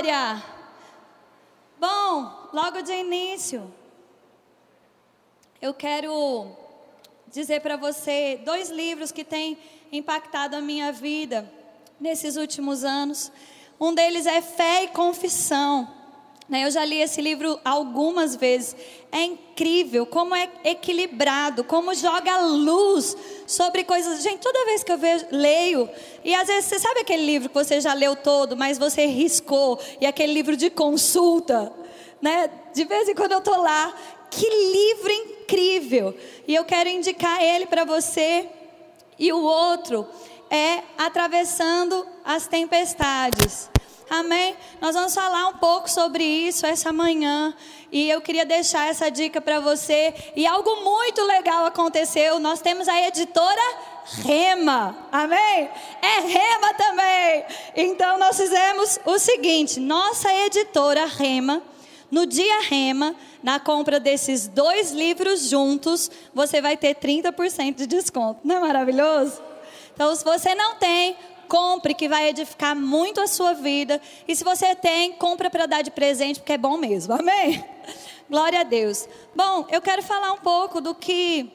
glória! Bom, logo de início, eu quero dizer para você dois livros que têm impactado a minha vida nesses últimos anos. Um deles é Fé e Confissão. Né, eu já li esse livro algumas vezes. É incrível como é equilibrado, como joga luz sobre coisas. Gente, toda vez que eu vejo, leio, e às vezes você sabe aquele livro que você já leu todo, mas você riscou, e aquele livro de consulta, né? De vez em quando eu tô lá, que livro incrível! E eu quero indicar ele para você. E o outro é Atravessando as Tempestades. Amém? Nós vamos falar um pouco sobre isso essa manhã. E eu queria deixar essa dica para você. E algo muito legal aconteceu. Nós temos a editora Rema. Amém? É Rema também. Então nós fizemos o seguinte: nossa editora Rema, no dia Rema, na compra desses dois livros juntos, você vai ter 30% de desconto. Não é maravilhoso? Então, se você não tem, compre que vai edificar muito a sua vida. E se você tem, compra para dar de presente, porque é bom mesmo. Amém? Glória a Deus. Bom, eu quero falar um pouco do que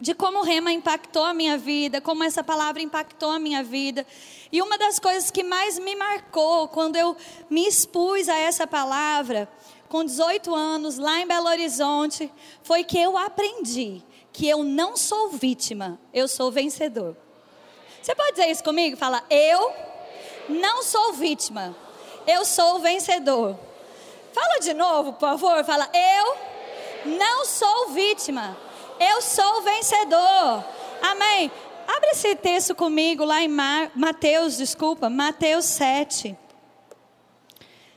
de como o rema impactou a minha vida, como essa palavra impactou a minha vida. E uma das coisas que mais me marcou quando eu me expus a essa palavra, com 18 anos, lá em Belo Horizonte, foi que eu aprendi que eu não sou vítima, eu sou vencedor. Você pode dizer isso comigo? Fala, eu não sou vítima, eu sou vencedor. Fala de novo, por favor. Fala, eu não sou vítima, eu sou vencedor. Amém. Abre esse texto comigo lá em Mateus, desculpa, Mateus 7.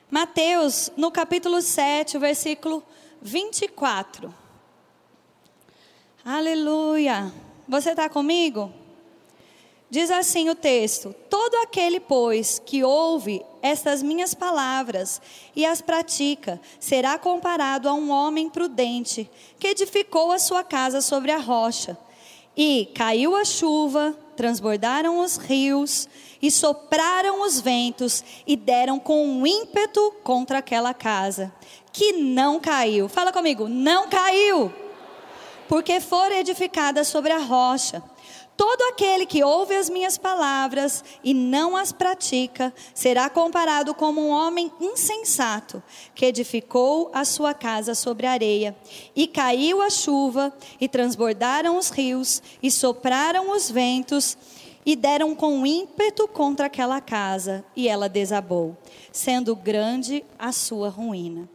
Mateus, no capítulo 7, o versículo 24. Aleluia. Você está comigo? Diz assim o texto: Todo aquele, pois, que ouve estas minhas palavras e as pratica, será comparado a um homem prudente que edificou a sua casa sobre a rocha. E caiu a chuva, transbordaram os rios, e sopraram os ventos, e deram com um ímpeto contra aquela casa, que não caiu. Fala comigo, não caiu, porque for edificada sobre a rocha. Todo aquele que ouve as minhas palavras e não as pratica será comparado como um homem insensato que edificou a sua casa sobre areia. E caiu a chuva, e transbordaram os rios, e sopraram os ventos, e deram com ímpeto contra aquela casa, e ela desabou, sendo grande a sua ruína.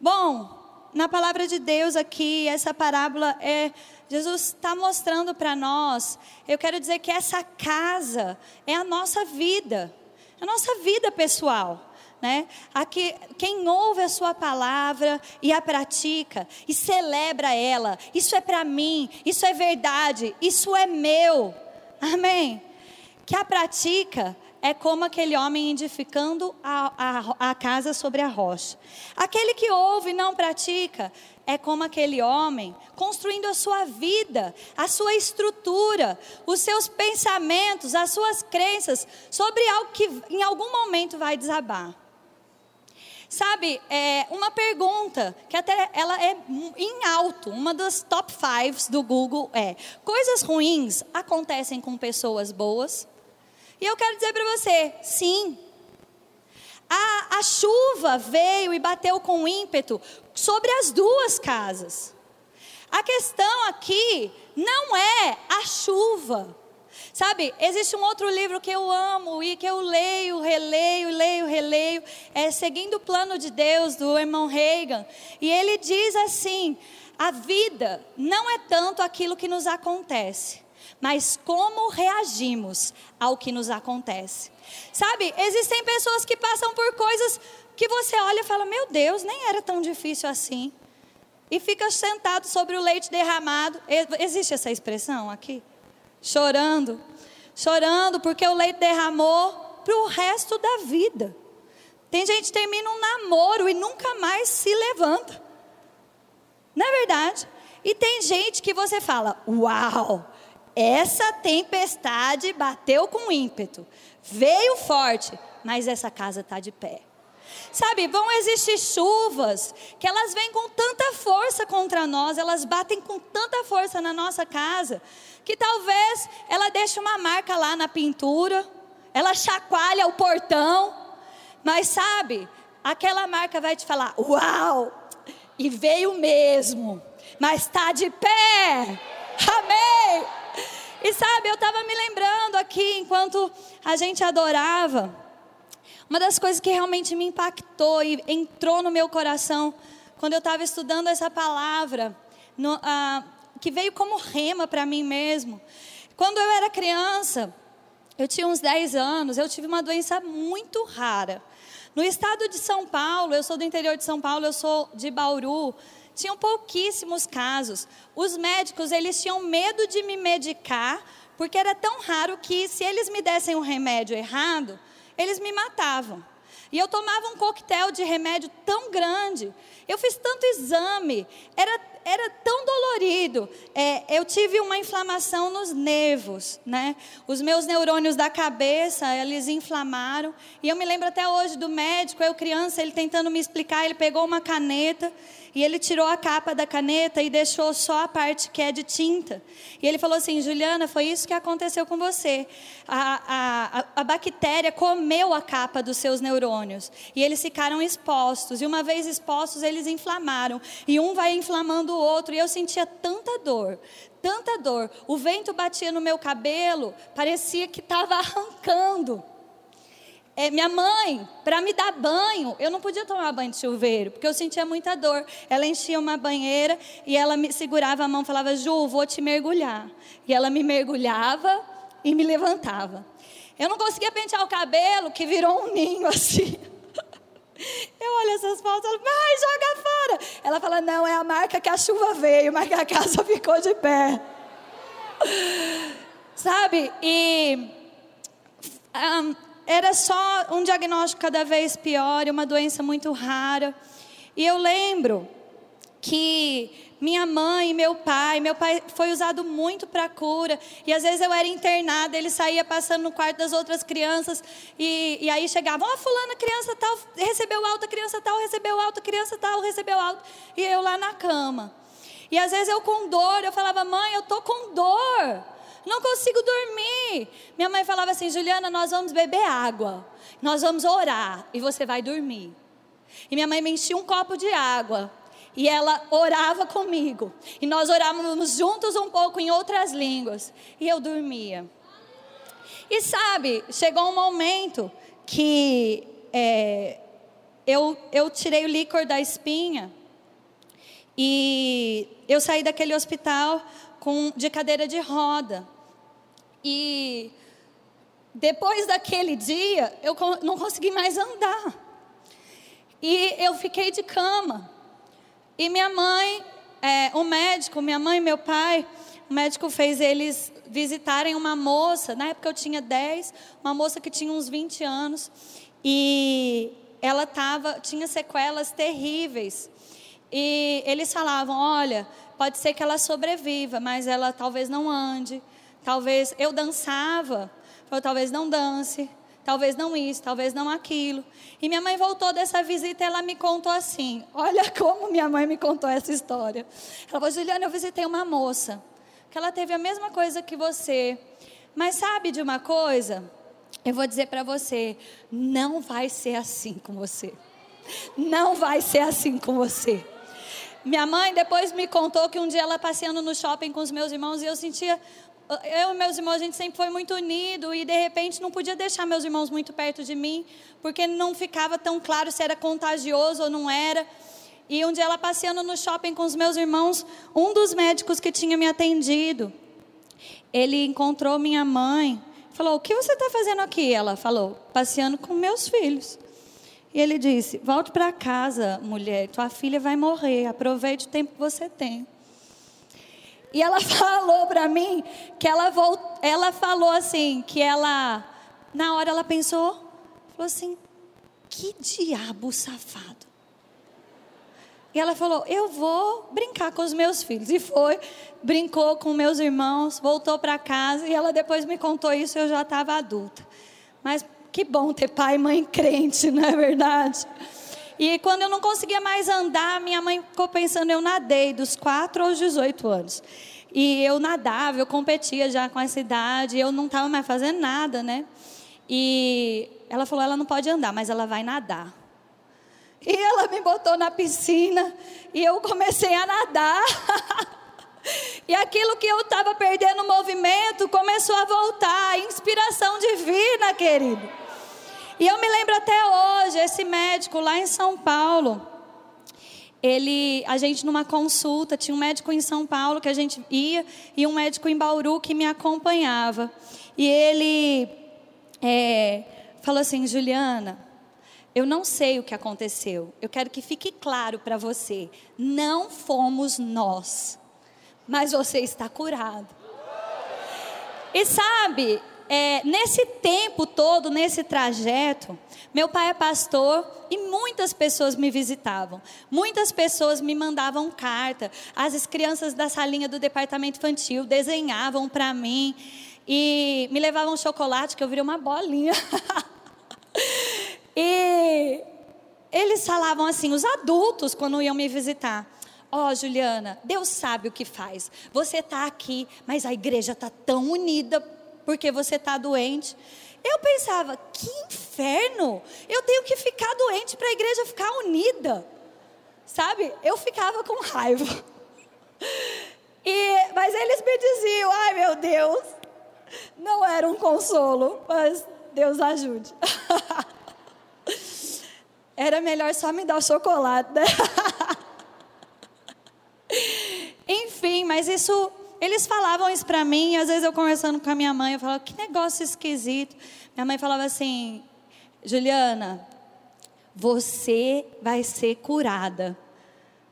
Bom, na palavra de Deus aqui, essa parábola é Jesus está mostrando para nós, eu quero dizer que essa casa é a nossa vida, a nossa vida pessoal. Né? Aqui, quem ouve a sua palavra e a pratica e celebra ela, isso é para mim, isso é verdade, isso é meu. Amém? Que a pratica é como aquele homem edificando a, a, a, casa sobre a rocha. Aquele que ouve e não pratica é como aquele homem construindo a sua vida, a sua estrutura, os seus pensamentos, as suas crenças sobre algo que em algum momento vai desabar. Sabe, é, uma pergunta que até ela é em alto, uma das top fives do Google é: coisas ruins acontecem com pessoas boas? E eu quero dizer para você, sim. A, a chuva veio e bateu com ímpeto sobre as duas casas. A questão aqui não é a chuva. Sabe, existe um outro livro que eu amo e que eu leio, releio, leio, releio, é Seguindo o Plano de Deus, do irmão Reagan. E ele diz assim: a vida não é tanto aquilo que nos acontece, mas como reagimos ao que nos acontece. Sabe, existem pessoas que passam por coisas que você olha e fala: Meu Deus, nem era tão difícil assim. E fica sentado sobre o leite derramado. Existe essa expressão aqui? Chorando. Chorando porque o leite derramou para o resto da vida. Tem gente que termina um namoro e nunca mais se levanta. Não é verdade? E tem gente que você fala: Uau, essa tempestade bateu com ímpeto, veio forte, mas essa casa está de pé. Sabe, vão existir chuvas que elas vêm com tanta força contra nós, elas batem com tanta força na nossa casa, que talvez ela deixe uma marca lá na pintura, ela chacoalha o portão, mas sabe, aquela marca vai te falar: Uau! E veio mesmo, mas está de pé. Amém! E sabe, eu estava me lembrando aqui, enquanto a gente adorava, uma das coisas que realmente me impactou e entrou no meu coração, quando eu estava estudando essa palavra, no, que veio como rema para mim mesmo. Quando eu era criança, eu tinha uns 10 anos, eu tive uma doença muito rara. No estado de São Paulo, eu sou do interior de São Paulo, eu sou de Bauru, tinham pouquíssimos casos. Os médicos, eles tinham medo de me medicar, porque era tão raro que se eles me dessem um remédio errado, eles me matavam. E eu tomava um coquetel de remédio tão grande. Eu fiz tanto exame, era, era tão dolorido. É, eu tive uma inflamação nos nervos, né? Os meus neurônios da cabeça, eles inflamaram. E eu me lembro até hoje do médico, eu criança, ele tentando me explicar, ele pegou uma caneta e ele tirou a capa da caneta e deixou só a parte que é de tinta. E ele falou assim: Juliana, foi isso que aconteceu com você. A, a, a bactéria comeu a capa dos seus neurônios. E eles ficaram expostos. E uma vez expostos, eles inflamaram. E um vai inflamando o outro. E eu sentia tanta dor, tanta dor. O vento batia no meu cabelo, parecia que estava arrancando. É, minha mãe, para me dar banho, eu não podia tomar banho de chuveiro, porque eu sentia muita dor. Ela enchia uma banheira e ela me segurava a mão, falava: "Ju, vou te mergulhar". E ela me mergulhava e me levantava. Eu não conseguia pentear o cabelo, que virou um ninho assim. Eu olho essas fotos e falo, vai, joga fora. Ela fala, não, é a marca que a chuva veio, mas que a casa ficou de pé. Sabe? E um, era só um diagnóstico cada vez pior, uma doença muito rara. E eu lembro que minha mãe, meu pai, meu pai foi usado muito para cura. E às vezes eu era internada, ele saía passando no quarto das outras crianças. E, e aí chegavam, ó, oh, fulana, criança tal, recebeu alta, criança tal, recebeu alta, criança tal, recebeu alta. E eu lá na cama. E às vezes eu com dor, eu falava, mãe, eu tô com dor não consigo dormir. Minha mãe falava assim: Juliana, nós vamos beber água, nós vamos orar e você vai dormir. E minha mãe me enchia um copo de água e ela orava comigo. E nós orávamos juntos um pouco em outras línguas e eu dormia. E sabe, chegou um momento que é, eu, eu tirei o líquor da espinha e eu saí daquele hospital com, de cadeira de roda. E depois daquele dia, eu não consegui mais andar. E eu fiquei de cama. E minha mãe, é, o médico, minha mãe e meu pai, o médico fez eles visitarem uma moça, na época eu tinha 10, uma moça que tinha uns 20 anos, e ela tava, tinha sequelas terríveis. E eles falavam: olha, pode ser que ela sobreviva, mas ela talvez não ande, Talvez eu dançava, falou, talvez não dance, talvez não isso, talvez não aquilo. E minha mãe voltou dessa visita e ela me contou assim: olha como minha mãe me contou essa história. Ela falou, Juliana, eu visitei uma moça, que ela teve a mesma coisa que você. Mas sabe de uma coisa? Eu vou dizer para você, não vai ser assim com você. Não vai ser assim com você. Minha mãe depois me contou que um dia ela passeando no shopping com os meus irmãos e eu sentia eu e meus irmãos, a gente sempre foi muito unido e de repente não podia deixar meus irmãos muito perto de mim, porque não ficava tão claro se era contagioso ou não era. E um dia ela passeando no shopping com os meus irmãos, um dos médicos que tinha me atendido, ele encontrou minha mãe, falou: "O que você está fazendo aqui?" Ela falou: "Passeando com meus filhos." E ele disse: "Volte para casa, mulher. Tua filha vai morrer. Aproveite o tempo que você tem." E ela falou para mim que ela, volt... ela falou assim, que ela, na hora ela pensou, falou assim, que diabo safado. E ela falou, eu vou brincar com os meus filhos. E foi, brincou com meus irmãos, voltou para casa. E ela depois me contou isso, eu já estava adulta. Mas Que bom ter pai e mãe crente, não é verdade? E quando eu não conseguia mais andar, minha mãe ficou pensando, eu nadei dos 4 aos 18 anos. E eu nadava, eu competia já com essa idade, eu não estava mais fazendo nada, né? E ela falou, ela não pode andar, mas ela vai nadar. E ela me botou na piscina e eu comecei a nadar. e aquilo que eu estava perdendo o movimento começou a voltar, inspiração divina, querido. E eu me lembro até hoje, esse médico lá em São Paulo, ele, a gente numa consulta, tinha um médico em São Paulo que a gente ia e um médico em Bauru que me acompanhava. E ele é, falou assim, Juliana, eu não sei o que aconteceu. Eu quero que fique claro para você. Não fomos nós, mas você está curado. E sabe, é, nesse tempo todo, nesse trajeto, meu pai é pastor e muitas pessoas me visitavam. Muitas pessoas me mandavam carta. As crianças da salinha do departamento infantil desenhavam para mim e me levavam chocolate que eu virei uma bolinha. E eles falavam assim, os adultos, quando iam me visitar. Ó, oh, Juliana, Deus sabe o que faz. Você está aqui, mas a igreja está tão unida porque você está doente. Eu pensava, que inferno! Eu tenho que ficar doente para a igreja ficar unida. Sabe? Eu ficava com raiva. E, mas eles me diziam, ai meu Deus, não era um consolo, mas Deus ajude. Era melhor só me dar o chocolate, né? Enfim, mas isso, eles falavam isso para mim, às vezes eu conversando com a minha mãe, eu falava, que negócio esquisito. Minha mãe falava assim, Juliana, você vai ser curada.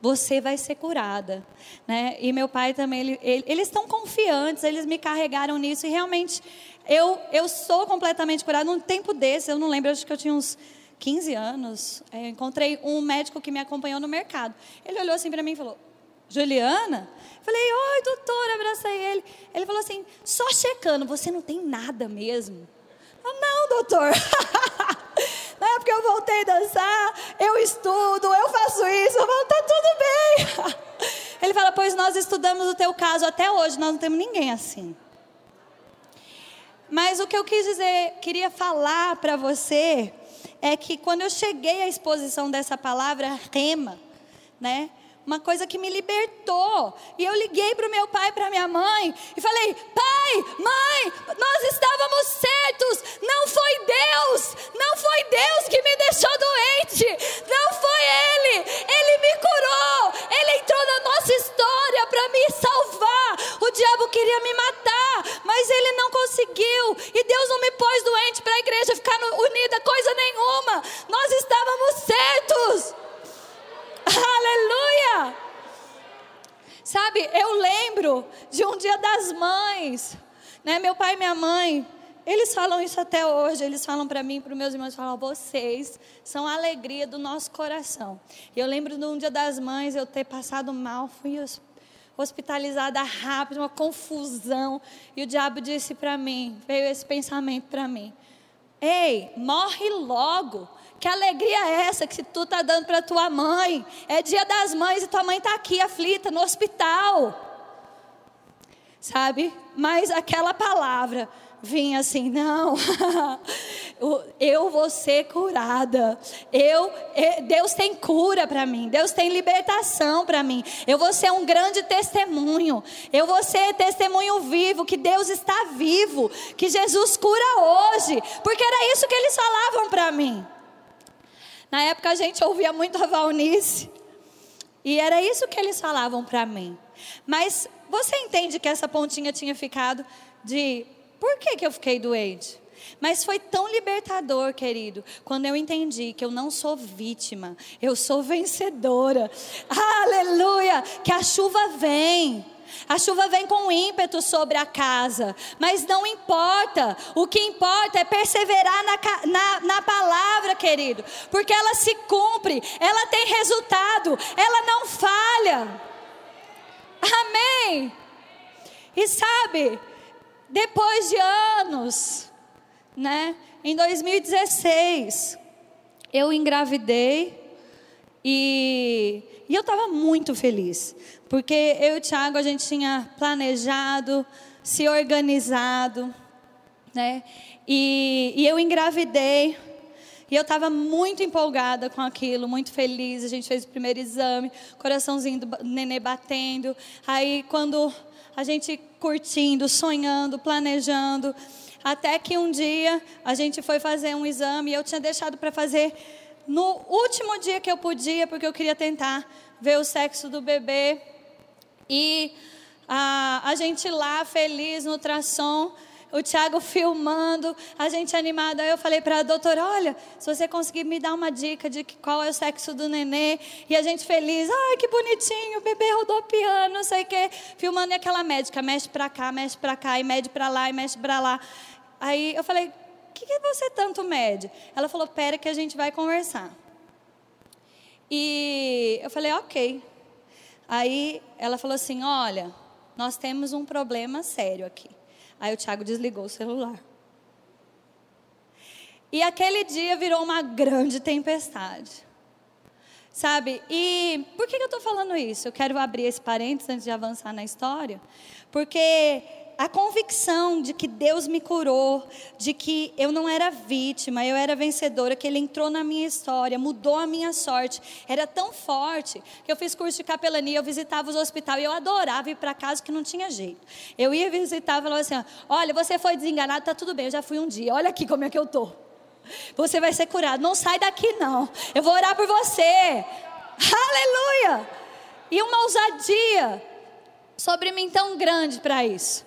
Você vai ser curada, né? E meu pai também, ele, ele, eles estão confiantes, eles me carregaram nisso e realmente eu eu sou completamente curada. Num tempo desse, eu não lembro, acho que eu tinha uns 15 anos, é, encontrei um médico que me acompanhou no mercado. Ele olhou assim para mim e falou: Juliana? Falei, oi, doutor, abracei ele. Ele falou assim: só checando, você não tem nada mesmo? Eu, não, doutor. Na época eu voltei a dançar, eu estudo, eu faço isso, eu falo, tá tudo bem. Ele fala, pois nós estudamos o teu caso até hoje, nós não temos ninguém assim. Mas o que eu quis dizer, queria falar para você é que quando eu cheguei à exposição dessa palavra rema, né? Uma coisa que me libertou. E eu liguei para o meu pai para minha mãe e falei: Pai, mãe, nós estávamos certos. Não foi Deus. Não foi Deus que me deixou doente. Não foi Ele. Ele me curou. Ele entrou na nossa história para me salvar. O diabo queria me matar, mas ele não conseguiu. E Deus não me pôs doente para a igreja ficar unida, coisa nenhuma. Nós estávamos certos. Aleluia! Sabe, eu lembro de um dia das mães, né? Meu pai e minha mãe, eles falam isso até hoje, eles falam para mim, para os meus irmãos, falam, vocês são a alegria do nosso coração. E eu lembro de um dia das mães, eu ter passado mal, fui hospitalizada rápido, uma confusão, e o diabo disse para mim, veio esse pensamento para mim, ei, morre logo, que alegria é essa que tu está dando para tua mãe? É dia das mães e tua mãe está aqui aflita no hospital. Sabe? Mas aquela palavra vinha assim: não, eu vou ser curada. Eu, Deus tem cura para mim. Deus tem libertação para mim. Eu vou ser um grande testemunho. Eu vou ser testemunho vivo que Deus está vivo, que Jesus cura hoje, porque era isso que eles falavam para mim. Na época a gente ouvia muito a Valnice. E era isso que eles falavam para mim. Mas você entende que essa pontinha tinha ficado de por que, que eu fiquei doente? Mas foi tão libertador, querido, quando eu entendi que eu não sou vítima, eu sou vencedora. Aleluia! Que a chuva vem. A chuva vem com ímpeto sobre a casa, mas não importa. O que importa é perseverar na, na, na, palavra, querido, porque ela se cumpre, ela tem resultado, ela não falha. Amém. E sabe, depois de anos, né? Em 2016, eu engravidei e, e eu estava muito feliz, porque eu e o Thiago a gente tinha planejado, se organizado, né? E, e eu engravidei. E eu estava muito empolgada com aquilo, muito feliz. A gente fez o primeiro exame, coraçãozinho do nenê batendo. Aí, quando a gente curtindo, sonhando, planejando, até que um dia a gente foi fazer um exame e eu tinha deixado para fazer no último dia que eu podia, porque eu queria tentar ver o sexo do bebê. E a, a gente lá, feliz no ultrassom, o Tiago filmando, a gente animada. Aí eu falei para a doutora: olha, se você conseguir me dar uma dica de qual é o sexo do nenê. E a gente feliz: ai, que bonitinho, o bebê rodopiando, não sei o quê. Filmando e aquela médica: mexe para cá, mexe para cá, e mede para lá, e mexe para lá. Aí eu falei: que, que você tanto mede? Ela falou: pera que a gente vai conversar. E eu falei: ok. Aí ela falou assim: olha, nós temos um problema sério aqui. Aí o Tiago desligou o celular. E aquele dia virou uma grande tempestade. Sabe? E por que eu estou falando isso? Eu quero abrir esse parênteses antes de avançar na história. Porque a convicção de que Deus me curou, de que eu não era vítima, eu era vencedora, que Ele entrou na minha história, mudou a minha sorte, era tão forte que eu fiz curso de capelania, eu visitava os hospitais e eu adorava ir para casa que não tinha jeito. Eu ia visitar e falava assim: olha, você foi desenganado, tá tudo bem, eu já fui um dia, olha aqui como é que eu tô. Você vai ser curado, não sai daqui não, eu vou orar por você. Aleluia! E uma ousadia sobre mim tão grande para isso.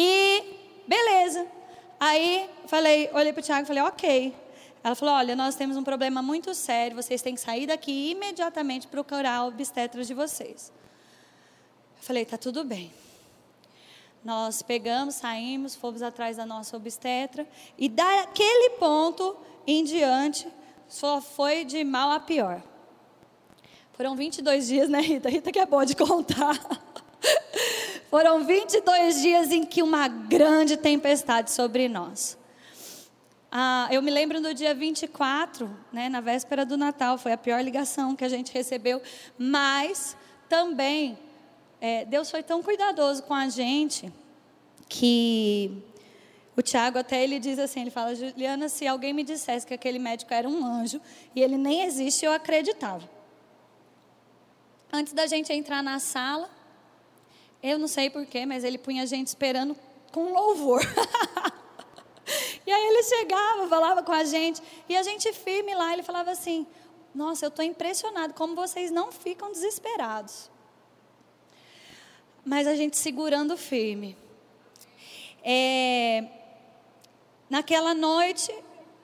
E beleza. Aí falei, olhei para o Tiago e falei, ok. Ela falou, olha, nós temos um problema muito sério, vocês têm que sair daqui imediatamente procurar obstetras de vocês. Eu falei, tá tudo bem. Nós pegamos, saímos, fomos atrás da nossa obstetra e daquele ponto em diante só foi de mal a pior. Foram 22 dias, né, Rita? Rita que é boa de contar. Foram 22 dias em que uma grande tempestade sobre nós. Ah, eu me lembro do dia 24, né, na véspera do Natal, foi a pior ligação que a gente recebeu, mas também é, Deus foi tão cuidadoso com a gente que o Tiago até ele diz assim, ele fala, Juliana, se alguém me dissesse que aquele médico era um anjo e ele nem existe, eu acreditava. Antes da gente entrar na sala, eu não sei porquê, mas ele punha a gente esperando com louvor. e aí ele chegava, falava com a gente, e a gente firme lá, ele falava assim: Nossa, eu estou impressionado como vocês não ficam desesperados. Mas a gente segurando firme. É, naquela noite,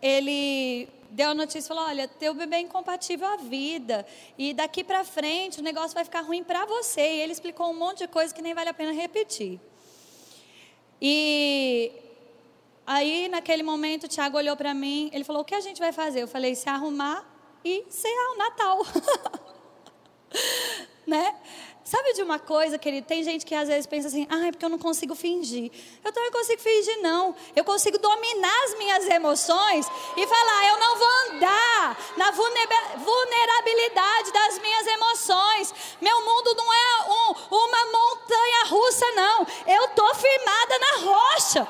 ele deu a notícia e falou: Olha, teu bebê é incompatível à vida. E daqui para frente o negócio vai ficar ruim para você. E ele explicou um monte de coisa que nem vale a pena repetir. E aí, naquele momento, o Tiago olhou para mim. Ele falou: O que a gente vai fazer? Eu falei: Se arrumar e ser o Natal. né? Sabe de uma coisa, querido? Tem gente que às vezes pensa assim, ah, é porque eu não consigo fingir. Eu também consigo fingir, não. Eu consigo dominar as minhas emoções e falar, eu não vou andar na vulnerabilidade das minhas emoções. Meu mundo não é um, uma montanha russa, não. Eu estou firmada na rocha.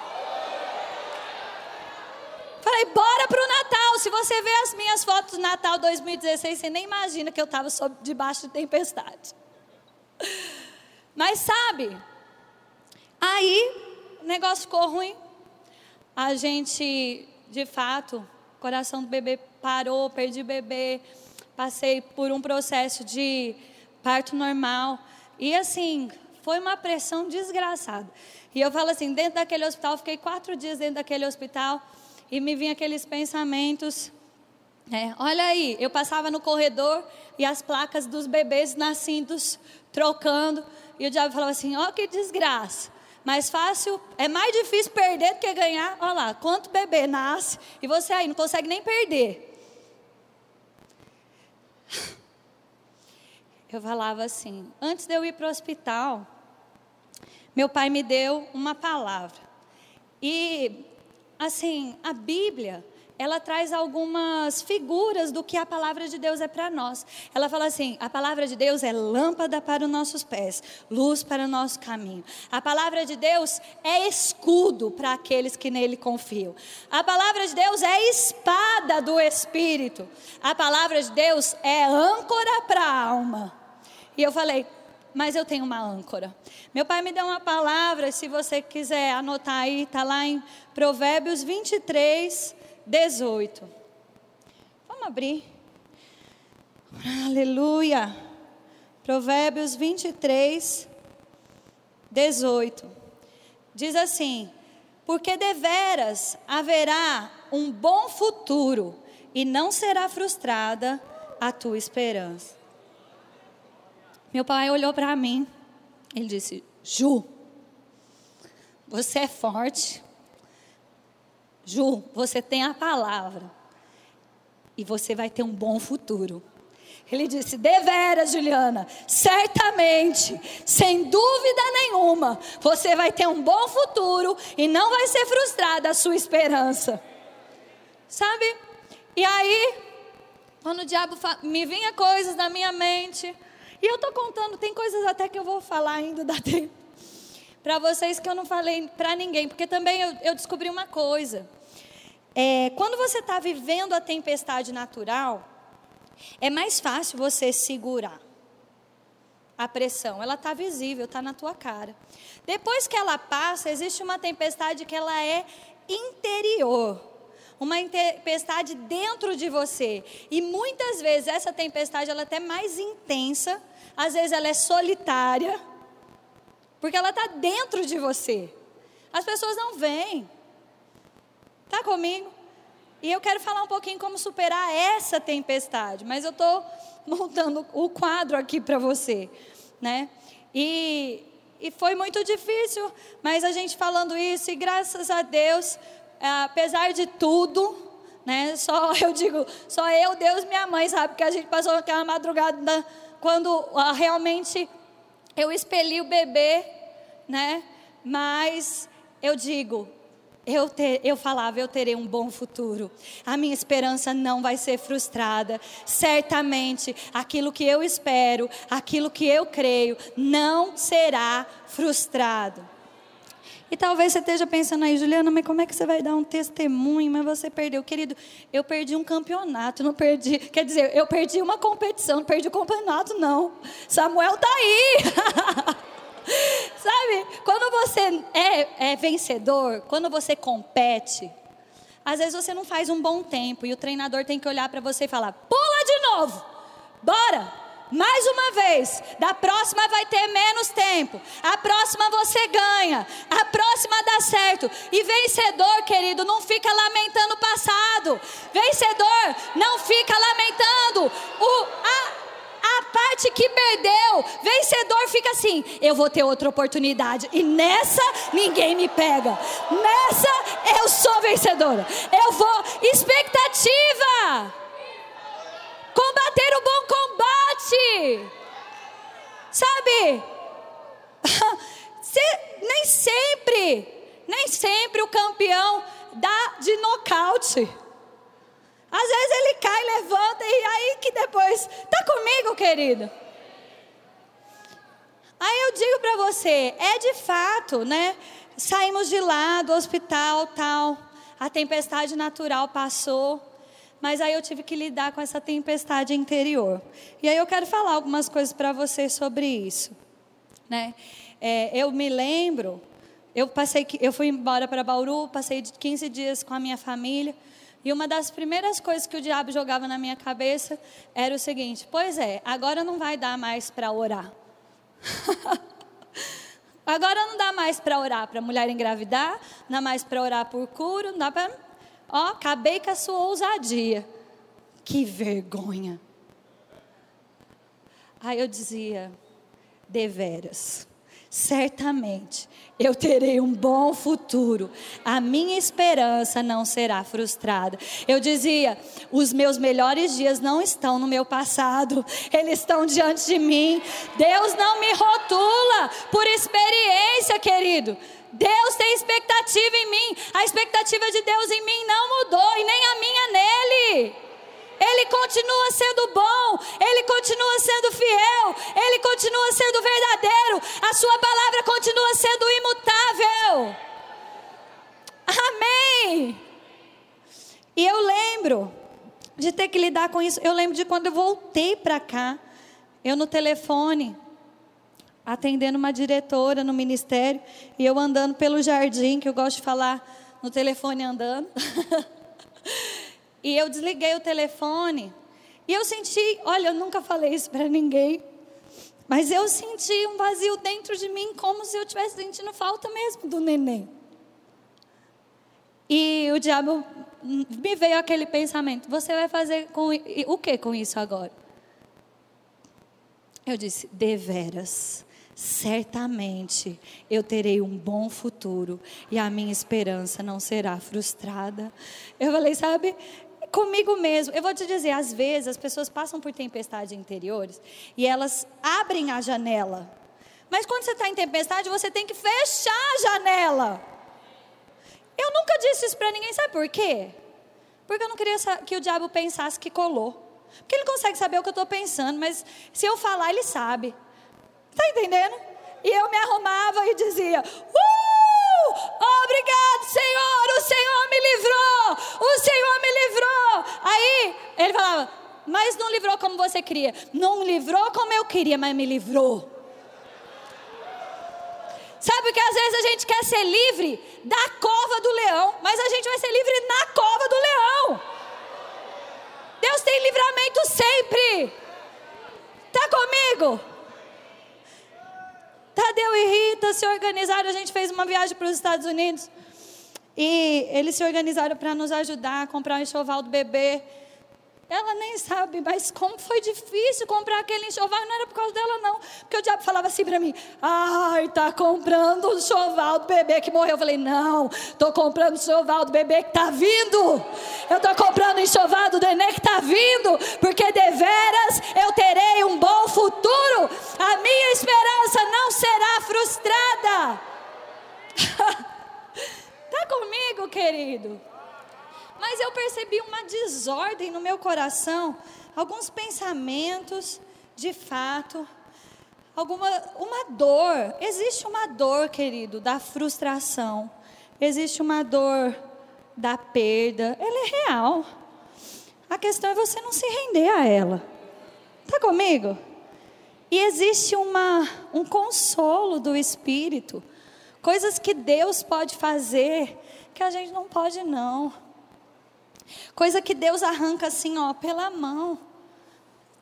Falei, bora pro Natal. Se você vê as minhas fotos do Natal 2016, você nem imagina que eu estava debaixo de tempestade. Mas sabe, aí o negócio ficou ruim. A gente, de fato, o coração do bebê parou, perdi bebê, passei por um processo de parto normal. E assim, foi uma pressão desgraçada. E eu falo assim, dentro daquele hospital, fiquei quatro dias dentro daquele hospital e me vinham aqueles pensamentos. É, olha aí, eu passava no corredor e as placas dos bebês nascidos trocando. E o diabo falava assim: ó, oh, que desgraça. Mais fácil, é mais difícil perder do que ganhar. Olha lá, quanto bebê nasce e você aí não consegue nem perder. Eu falava assim: antes de eu ir para o hospital, meu pai me deu uma palavra. E assim, a Bíblia, ela traz algumas figuras do que a palavra de Deus é para nós. Ela fala assim: a palavra de Deus é lâmpada para os nossos pés, luz para o nosso caminho. A palavra de Deus é escudo para aqueles que nele confiam. A palavra de Deus é espada do espírito. A palavra de Deus é âncora para a alma. E eu falei: mas eu tenho uma âncora. Meu pai me deu uma palavra, se você quiser anotar aí, está lá em Provérbios 23, 18. Vamos abrir. Aleluia. Provérbios 23, 18. Diz assim: Porque deveras haverá um bom futuro e não será frustrada a tua esperança. Meu pai olhou para mim. Ele disse: Ju, você é forte, Ju, você tem a palavra. E você vai ter um bom futuro. Ele disse: Deveras, Juliana, certamente, sem dúvida nenhuma, você vai ter um bom futuro e não vai ser frustrada a sua esperança. Sabe? E aí, quando o diabo me vinha coisas na minha mente, e eu estou contando, tem coisas até que eu vou falar ainda, dá tempo para vocês que eu não falei para ninguém, porque também eu, eu descobri uma coisa. É, quando você está vivendo a tempestade natural, é mais fácil você segurar a pressão. Ela está visível, está na tua cara. Depois que ela passa, existe uma tempestade que ela é interior. Uma tempestade dentro de você. E muitas vezes essa tempestade ela é até mais intensa. Às vezes ela é solitária porque ela está dentro de você. As pessoas não veem. Está comigo? E eu quero falar um pouquinho como superar essa tempestade, mas eu estou montando o quadro aqui para você, né? E, e foi muito difícil, mas a gente falando isso, e graças a Deus, apesar de tudo, né? Só eu digo, só eu, Deus, minha mãe sabe que a gente passou aquela madrugada quando ah, realmente eu expeli o bebê, né? Mas eu digo, eu, ter, eu falava, eu terei um bom futuro. A minha esperança não vai ser frustrada. Certamente, aquilo que eu espero, aquilo que eu creio, não será frustrado. E talvez você esteja pensando aí, Juliana, mas como é que você vai dar um testemunho? Mas você perdeu. Querido, eu perdi um campeonato, não perdi. Quer dizer, eu perdi uma competição, não perdi o campeonato, não. Samuel está aí. Sabe, quando você é, é vencedor, quando você compete, às vezes você não faz um bom tempo e o treinador tem que olhar para você e falar: pula de novo, bora, mais uma vez, da próxima vai ter menos tempo. A próxima você ganha. A próxima dá certo. E vencedor, querido, não fica lamentando o passado. Vencedor não fica lamentando o a a parte que perdeu. Vencedor fica assim: eu vou ter outra oportunidade. E nessa ninguém me pega. Nessa eu sou vencedora. Eu vou. Expectativa. Combater o bom combate. Sabe? nem sempre, nem sempre o campeão dá de nocaute. Às vezes ele cai, levanta e aí que depois, tá comigo, querido? Aí eu digo para você, é de fato, né? Saímos de lá do hospital, tal, a tempestade natural passou. Mas aí eu tive que lidar com essa tempestade interior. E aí eu quero falar algumas coisas para você sobre isso. Né? É, eu me lembro, eu passei, eu fui embora para Bauru, passei 15 dias com a minha família. E uma das primeiras coisas que o diabo jogava na minha cabeça era o seguinte: pois é, agora não vai dar mais para orar. agora não dá mais para orar para mulher engravidar, não dá mais para orar por cura, não dá para Ó, acabei com a sua ousadia. Que vergonha. Aí eu dizia, deveras, certamente eu terei um bom futuro. A minha esperança não será frustrada. Eu dizia, os meus melhores dias não estão no meu passado, eles estão diante de mim. Deus não me rotula por experiência, querido. Deus tem expectativa em mim. A expectativa de Deus em mim não mudou e nem a minha nele. Ele continua sendo bom, Ele continua sendo fiel, Ele continua sendo verdadeiro, a Sua palavra continua sendo imutável. Amém. E eu lembro de ter que lidar com isso. Eu lembro de quando eu voltei para cá, eu no telefone, atendendo uma diretora no ministério, e eu andando pelo jardim, que eu gosto de falar no telefone andando. E eu desliguei o telefone. E eu senti, olha, eu nunca falei isso para ninguém. Mas eu senti um vazio dentro de mim, como se eu estivesse sentindo falta mesmo do neném. E o diabo me veio aquele pensamento: você vai fazer com, o que com isso agora? Eu disse: deveras, certamente eu terei um bom futuro e a minha esperança não será frustrada. Eu falei: sabe, comigo mesmo. Eu vou te dizer, às vezes as pessoas passam por tempestades interiores e elas abrem a janela. Mas quando você está em tempestade, você tem que fechar a janela. Eu nunca disse isso para ninguém, sabe por quê? Porque eu não queria que o diabo pensasse que colou. Porque ele consegue saber o que eu estou pensando, mas se eu falar, ele sabe. Está entendendo? E eu me arrumava e dizia: Uh! Obrigado, Senhor, o Senhor me livrou, o Senhor me livrou. Aí ele falava: Mas não livrou como você queria. Não livrou como eu queria, mas me livrou. Sabe que às vezes a gente quer ser livre da cova do leão, mas a gente vai ser livre na cova do leão. Deus tem livramento sempre. Tá comigo? Tadeu e Rita se organizaram, a gente fez uma viagem para os Estados Unidos. E eles se organizaram para nos ajudar a comprar o enxoval do bebê. Ela nem sabe, mas como foi difícil comprar aquele enxoval, não era por causa dela, não. Porque o diabo falava assim para mim: ai, tá comprando o enxoval do bebê que morreu. Eu falei: não, tô comprando o enxoval do bebê que tá vindo. Eu tô comprando o enxoval do neném que tá vindo, porque deveras eu terei um bom futuro. A minha esperança não será frustrada. tá comigo, querido? Mas eu percebi uma desordem no meu coração, alguns pensamentos, de fato, alguma uma dor. Existe uma dor, querido, da frustração. Existe uma dor da perda. Ela é real. A questão é você não se render a ela. Está comigo? E existe uma, um consolo do Espírito. Coisas que Deus pode fazer que a gente não pode, não. Coisa que Deus arranca assim, ó, pela mão.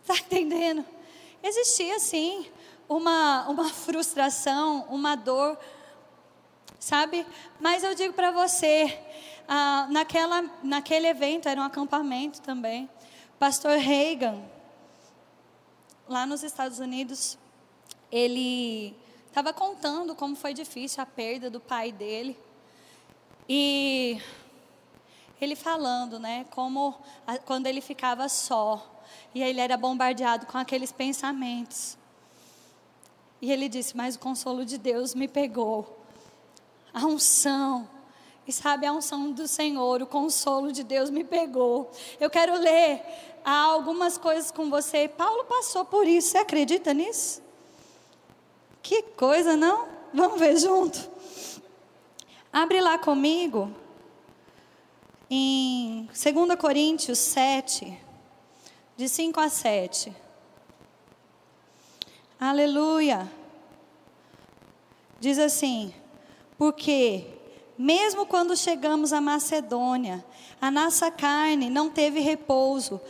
Está entendendo? Existia sim uma, uma frustração, uma dor, sabe? Mas eu digo para você, ah, naquela, naquele evento, era um acampamento também, pastor Reagan, lá nos Estados Unidos, ele estava contando como foi difícil a perda do pai dele. E ele falando, né, como a, quando ele ficava só e ele era bombardeado com aqueles pensamentos. E ele disse: Mas o consolo de Deus me pegou. A unção. E sabe, a unção do Senhor, o consolo de Deus me pegou. Eu quero ler algumas coisas com você. Paulo passou por isso. Você acredita nisso? Que coisa, não? Vamos ver junto. Abre lá comigo em 2 Coríntios 7, de 5 a 7. Aleluia. Diz assim: Porque, mesmo quando chegamos à Macedônia, a nossa carne não teve repouso,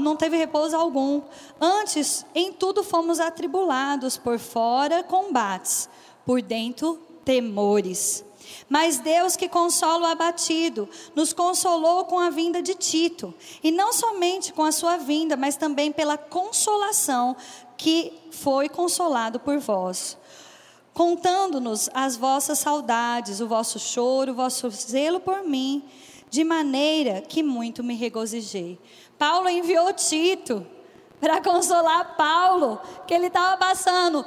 não teve repouso algum. Antes, em tudo fomos atribulados, por fora combates, por dentro temores. Mas Deus que consola o abatido, nos consolou com a vinda de Tito, e não somente com a sua vinda, mas também pela consolação que foi consolado por vós. Contando-nos as vossas saudades, o vosso choro, o vosso zelo por mim, de maneira que muito me regozijei. Paulo enviou Tito para consolar Paulo, que ele estava passando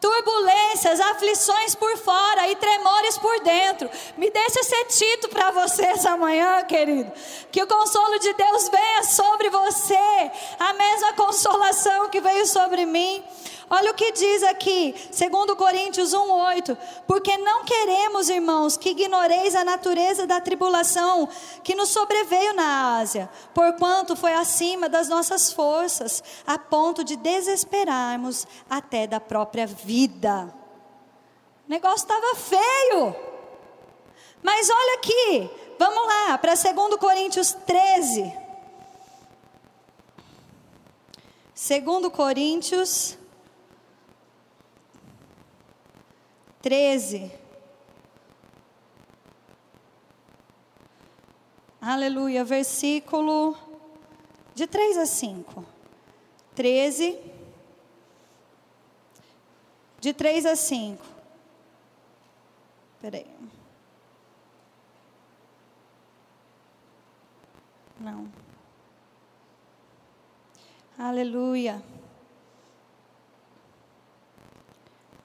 turbulências, aflições por fora e tremores por dentro. Me deixa ser Tito para você essa manhã, querido. Que o consolo de Deus venha sobre você, a mesma consolação que veio sobre mim. Olha o que diz aqui, segundo Coríntios 1:8, porque não queremos, irmãos, que ignoreis a natureza da tribulação que nos sobreveio na Ásia, porquanto foi acima das nossas forças, a ponto de desesperarmos até da própria vida. O negócio estava feio. Mas olha aqui, vamos lá, para 2 Coríntios 13. 2 Coríntios 13. Aleluia, versículo de 3 a 5. 13. De 3 a 5. Espera aí. Não. Aleluia.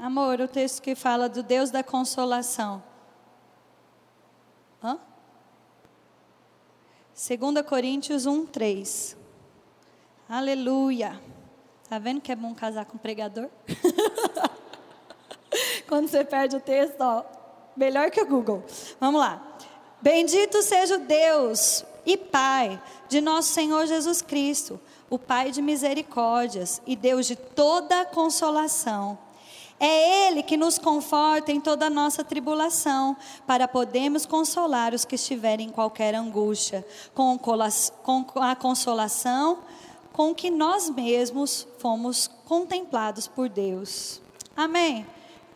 Amor, o texto que fala do Deus da consolação. Hã? 2 Coríntios 1, 3. Aleluia. Tá vendo que é bom casar com um pregador? Quando você perde o texto, ó, melhor que o Google. Vamos lá. Bendito seja o Deus e Pai de nosso Senhor Jesus Cristo, o Pai de misericórdias e Deus de toda consolação é Ele que nos conforta em toda a nossa tribulação, para podermos consolar os que estiverem em qualquer angústia, com a consolação com que nós mesmos fomos contemplados por Deus. Amém?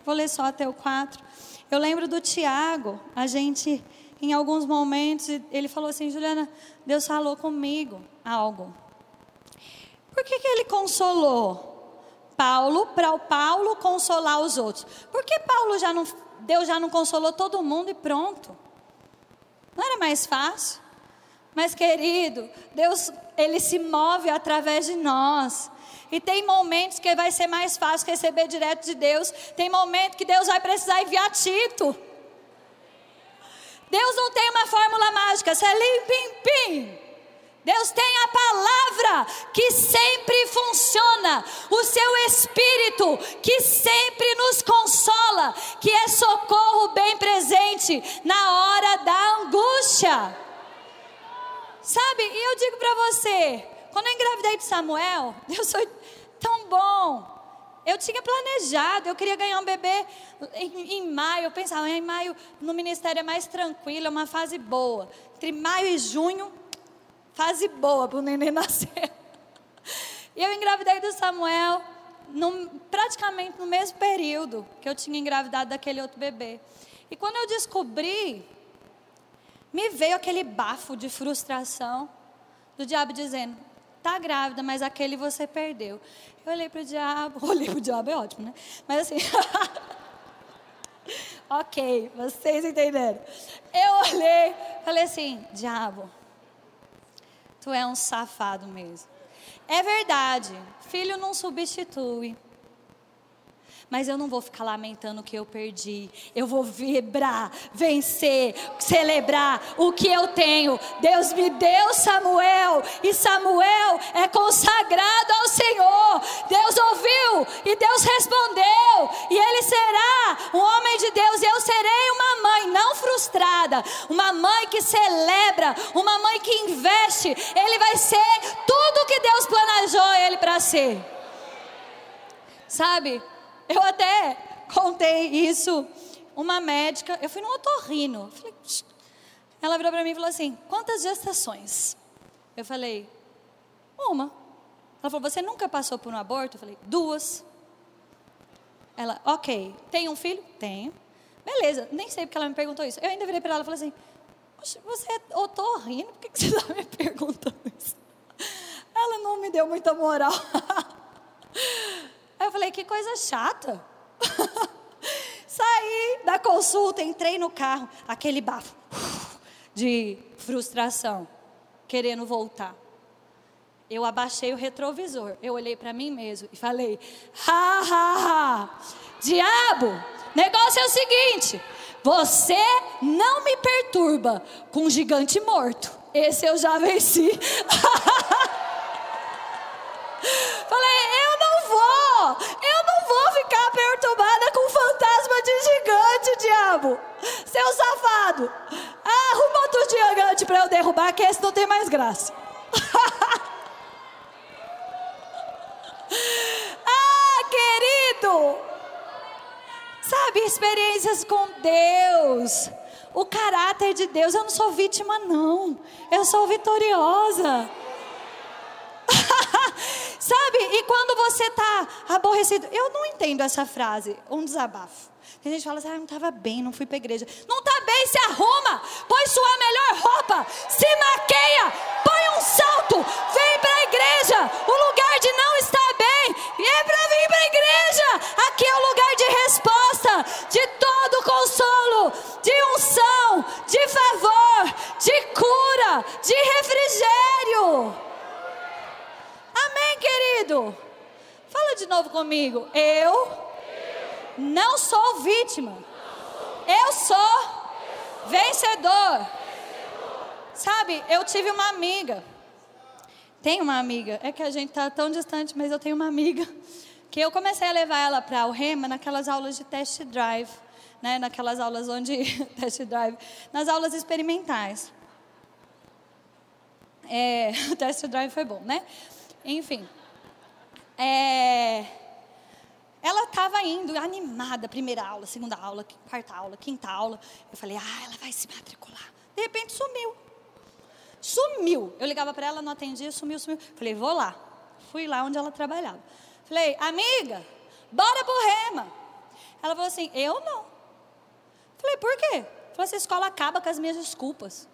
Vou ler só até o 4. Eu lembro do Tiago, a gente, em alguns momentos, ele falou assim: Juliana, Deus falou comigo algo. Por que, que ele consolou? Paulo para o Paulo consolar os outros. Porque Paulo já não, Deus já não consolou todo mundo e pronto. Não era mais fácil? Mas querido, Deus, ele se move através de nós. E tem momentos que vai ser mais fácil receber direto de Deus. Tem momentos que Deus vai precisar enviar Tito. Deus não tem uma fórmula mágica, você é lim, pim. Deus tem a palavra que sempre funciona, o seu espírito que sempre nos consola, que é socorro bem presente na hora da angústia. Sabe, e eu digo para você, quando eu engravidei de Samuel, Deus foi tão bom. Eu tinha planejado, eu queria ganhar um bebê em, em, maio. Eu pensava, em maio no ministério é mais tranquilo, é uma fase boa. Entre maio e junho, fase boa para o neném nascer. E eu engravidei do Samuel no, praticamente no mesmo período que eu tinha engravidado daquele outro bebê. E quando eu descobri, me veio aquele bafo de frustração do diabo dizendo: tá grávida, mas aquele você perdeu. Eu olhei para o diabo, olhei para o diabo, é ótimo, né? Mas assim, ok, vocês entenderam. Eu olhei, falei assim: diabo, Tu é um safado mesmo. É verdade, filho não substitui. Mas eu não vou ficar lamentando o que eu perdi. Eu vou vibrar, vencer, celebrar o que eu tenho. Deus me deu Samuel, e Samuel é consagrado ao Senhor. Deus ouviu e Deus respondeu, e ele será um homem de Deus. E eu serei uma mãe não frustrada, uma mãe que celebra, uma mãe que investe. Ele vai ser tudo que Deus planejou ele para ser. Sabe? Eu até contei isso. Uma médica, eu fui no otorrino. Falei, ela virou para mim e falou assim: quantas gestações? Eu falei, uma. Ela falou, você nunca passou por um aborto? Eu falei, duas. Ela, ok. Tem um filho? Tenho. Beleza, nem sei porque ela me perguntou isso. Eu ainda virei para ela e falei assim: Você é otorrino? Por que você está me perguntando isso? Ela não me deu muita moral. Aí eu falei, que coisa chata. Saí da consulta, entrei no carro, aquele bafo de frustração, querendo voltar. Eu abaixei o retrovisor. Eu olhei para mim mesmo e falei: ha, ha, ha. Diabo, negócio é o seguinte: você não me perturba com um gigante morto. Esse eu já venci. Falei, eu não vou, eu não vou ficar perturbada com fantasma de gigante, diabo. Seu safado. Arruma outro gigante para eu derrubar, que esse não tem mais graça. ah, querido. Sabe, experiências com Deus. O caráter de Deus. Eu não sou vítima, não. Eu sou vitoriosa. Sabe? E quando você está aborrecido, eu não entendo essa frase, um desabafo. Tem gente que fala assim, ah, não estava bem, não fui para igreja. Não está bem, se arruma, põe sua melhor roupa, se maqueia, põe um salto, vem para a igreja. O lugar de não estar bem é para vir para a igreja. Aqui é o lugar de resposta, de todo consolo, de unção, de favor, de cura, de refrigério. Querido? Fala de novo comigo. Eu não sou vítima. Eu sou vencedor. Sabe, eu tive uma amiga. Tenho uma amiga. É que a gente está tão distante, mas eu tenho uma amiga. Que eu comecei a levar ela para o Rema naquelas aulas de test drive. Né, naquelas aulas onde. test drive. Nas aulas experimentais. É, o test drive foi bom, né? Enfim. É, ela estava indo animada, primeira aula, segunda aula, quarta aula, quinta aula. Eu falei, ah, ela vai se matricular. De repente sumiu. Sumiu. Eu ligava para ela, não atendia, sumiu, sumiu. Falei, vou lá. Fui lá onde ela trabalhava. Falei, amiga, bora pro Rema. Ela falou assim, eu não. Falei, por quê? Falei, essa escola acaba com as minhas desculpas.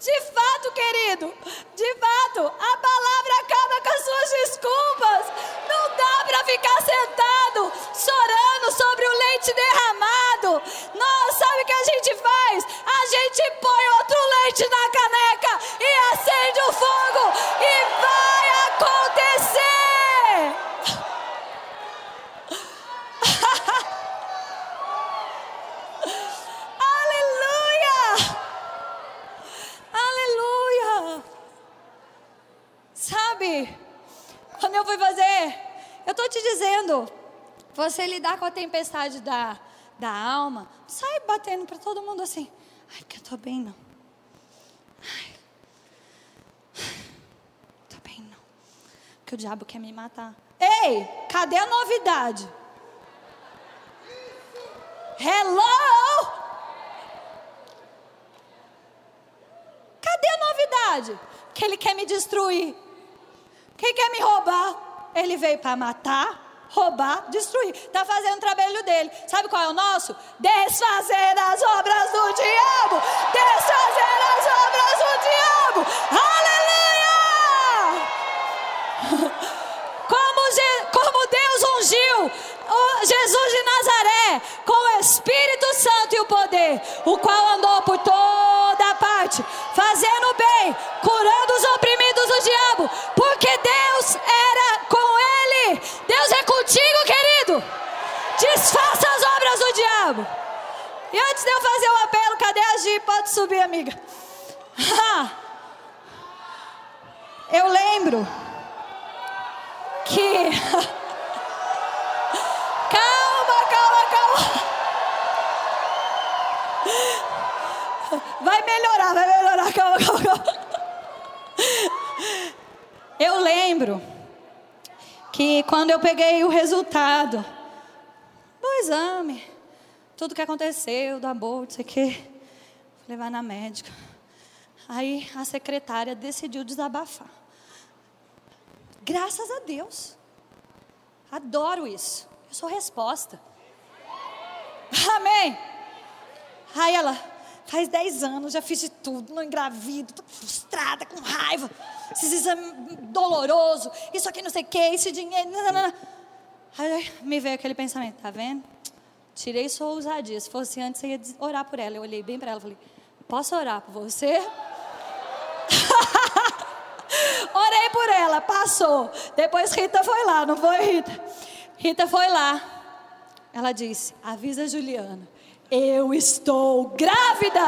De fato, querido, de fato, a palavra acaba com as suas desculpas. Não dá para ficar sentado chorando sobre o leite derramado. Não, sabe o que a gente faz? A gente põe outro leite na caneca eu fui fazer, eu estou te dizendo, você lidar com a tempestade da, da alma, sai batendo para todo mundo assim. Ai, porque eu estou bem, não. Ai, estou bem, não. Porque o diabo quer me matar. Ei, cadê a novidade? Hello? Cadê a novidade? Que ele quer me destruir. Quem quer me roubar? Ele veio para matar, roubar, destruir. Está fazendo o trabalho dele. Sabe qual é o nosso? Desfazer as obras do diabo. Desfazer as obras do diabo. Aleluia! Como, como Deus ungiu Jesus de Nazaré com o Espírito Santo e o poder, o qual andou por toda parte, fazendo bem, curando os oprimidos do diabo, Deus era com ele. Deus é contigo, querido. Desfaça as obras do diabo. E antes de eu fazer o apelo, cadê a Gi? Pode subir, amiga. Eu lembro que Calma, calma, calma. Vai melhorar, vai melhorar, calma, calma, calma. Eu lembro que quando eu peguei o resultado do exame, tudo que aconteceu, do aborto, sei o quê, levar na médica. Aí a secretária decidiu desabafar. Graças a Deus. Adoro isso. Eu sou resposta. Amém. Aí ela, faz 10 anos, já fiz de tudo, não engravido, tô frustrada, com raiva. Esses exames doloroso, isso aqui não sei o que, esse dinheiro. Não, não, não. Aí me veio aquele pensamento, tá vendo? Tirei sua ousadia. Se fosse antes, você ia orar por ela. Eu olhei bem para ela e falei: Posso orar por você? ela, passou. Depois Rita foi lá, não foi, Rita? Rita foi lá. Ela disse: avisa Juliana, eu estou grávida.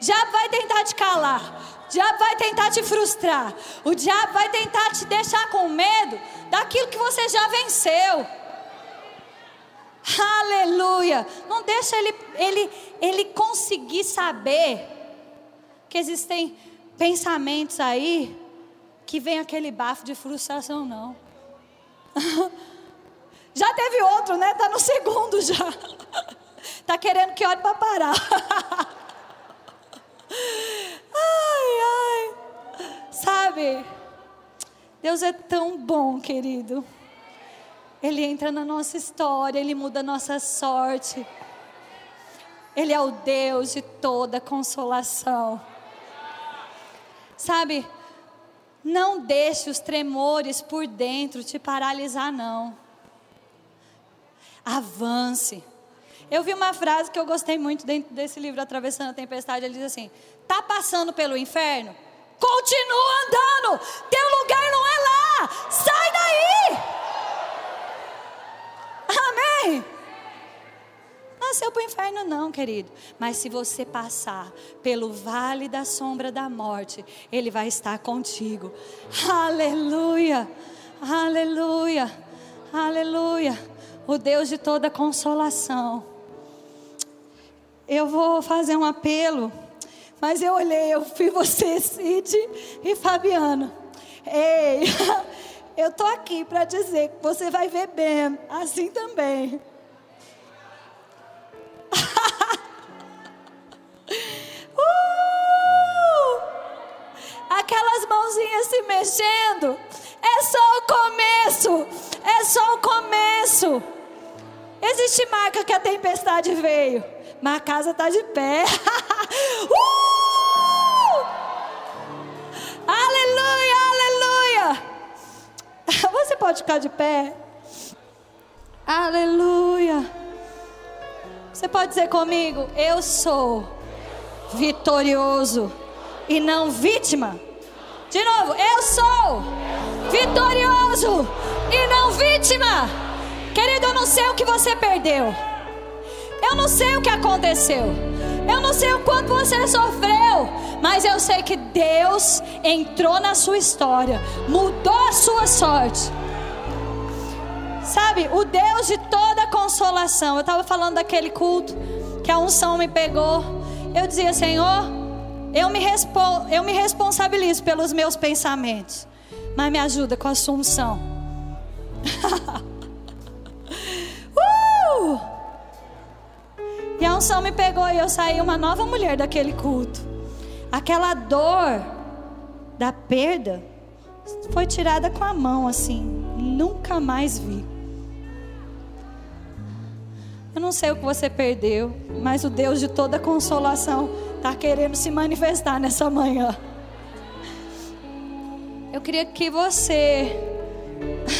Já vai tentar te calar. O diabo vai tentar te frustrar. O diabo vai tentar te deixar com medo daquilo que você já venceu. Aleluia! Não deixa ele, ele, ele conseguir saber que existem pensamentos aí que vem aquele bafo de frustração, não. Já teve outro, né? Tá no segundo já. Tá querendo que olhe para parar. Ai, ai. Sabe? Deus é tão bom, querido. Ele entra na nossa história, Ele muda a nossa sorte. Ele é o Deus de toda consolação. Sabe, não deixe os tremores por dentro te paralisar, não. Avance. Eu vi uma frase que eu gostei muito dentro desse livro, Atravessando a Tempestade. Ele diz assim: Tá passando pelo inferno? Continua andando. Teu lugar não é lá. Sai daí. Amém. Nasceu para o inferno, não, querido. Mas se você passar pelo vale da sombra da morte, Ele vai estar contigo. Aleluia, aleluia, aleluia. O Deus de toda consolação. Eu vou fazer um apelo, mas eu olhei, eu vi você, Cid e Fabiana. Ei, Eu estou aqui para dizer que você vai ver bem, assim também. uh! Aquelas mãozinhas se mexendo. É só o começo. É só o começo. Existe marca que a tempestade veio, mas a casa está de pé. uh! Aleluia, aleluia. Você pode ficar de pé. Aleluia. Você pode dizer comigo: Eu sou vitorioso e não vítima. De novo, eu sou vitorioso e não vítima. Querido, eu não sei o que você perdeu. Eu não sei o que aconteceu. Eu não sei o quanto você sofreu, mas eu sei que Deus entrou na sua história, mudou a sua sorte. Sabe, o Deus de toda consolação. Eu estava falando daquele culto que a unção me pegou. Eu dizia, Senhor, eu me, eu me responsabilizo pelos meus pensamentos, mas me ajuda com a sua unção. uh! E a unção me pegou e eu saí uma nova mulher daquele culto. Aquela dor da perda foi tirada com a mão assim. Nunca mais vi. Eu não sei o que você perdeu, mas o Deus de toda consolação está querendo se manifestar nessa manhã. Eu queria que você,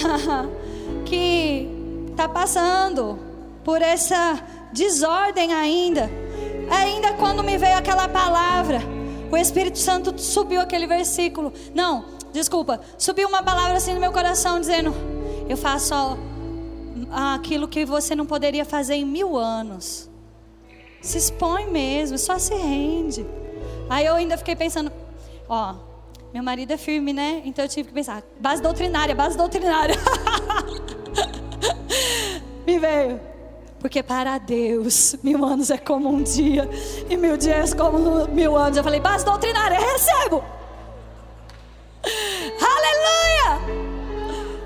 que está passando por essa desordem ainda. Ainda quando me veio aquela palavra, o Espírito Santo subiu aquele versículo. Não, desculpa, subiu uma palavra assim no meu coração dizendo: Eu faço aquilo que você não poderia fazer em mil anos. Se expõe mesmo, só se rende. Aí eu ainda fiquei pensando: Ó, meu marido é firme, né? Então eu tive que pensar: base doutrinária, base doutrinária. me veio. Porque para Deus, mil anos é como um dia, e mil dias é como mil anos. Eu falei, base doutrinária, recebo. Aleluia!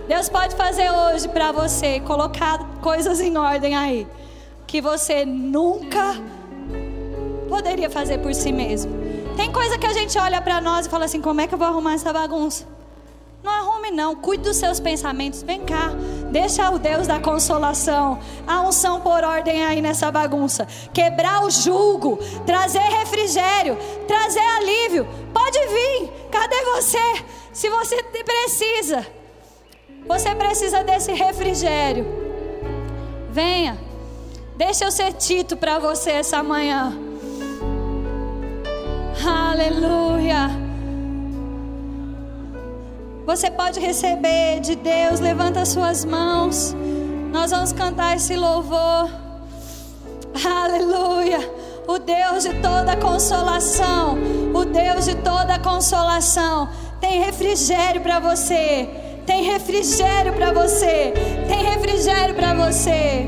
Deus pode fazer hoje para você, colocar coisas em ordem aí, que você nunca poderia fazer por si mesmo. Tem coisa que a gente olha para nós e fala assim: como é que eu vou arrumar essa bagunça? Não não. Cuide dos seus pensamentos. Vem cá. Deixa o Deus da consolação. A unção por ordem aí nessa bagunça. Quebrar o jugo. Trazer refrigério. Trazer alívio. Pode vir. Cadê você? Se você precisa. Você precisa desse refrigério. Venha. Deixa eu ser Tito para você essa manhã. Aleluia. Você pode receber de Deus, levanta suas mãos. Nós vamos cantar esse louvor. Aleluia. O Deus de toda consolação, o Deus de toda consolação, tem refrigério para você. Tem refrigério para você. Tem refrigério para você.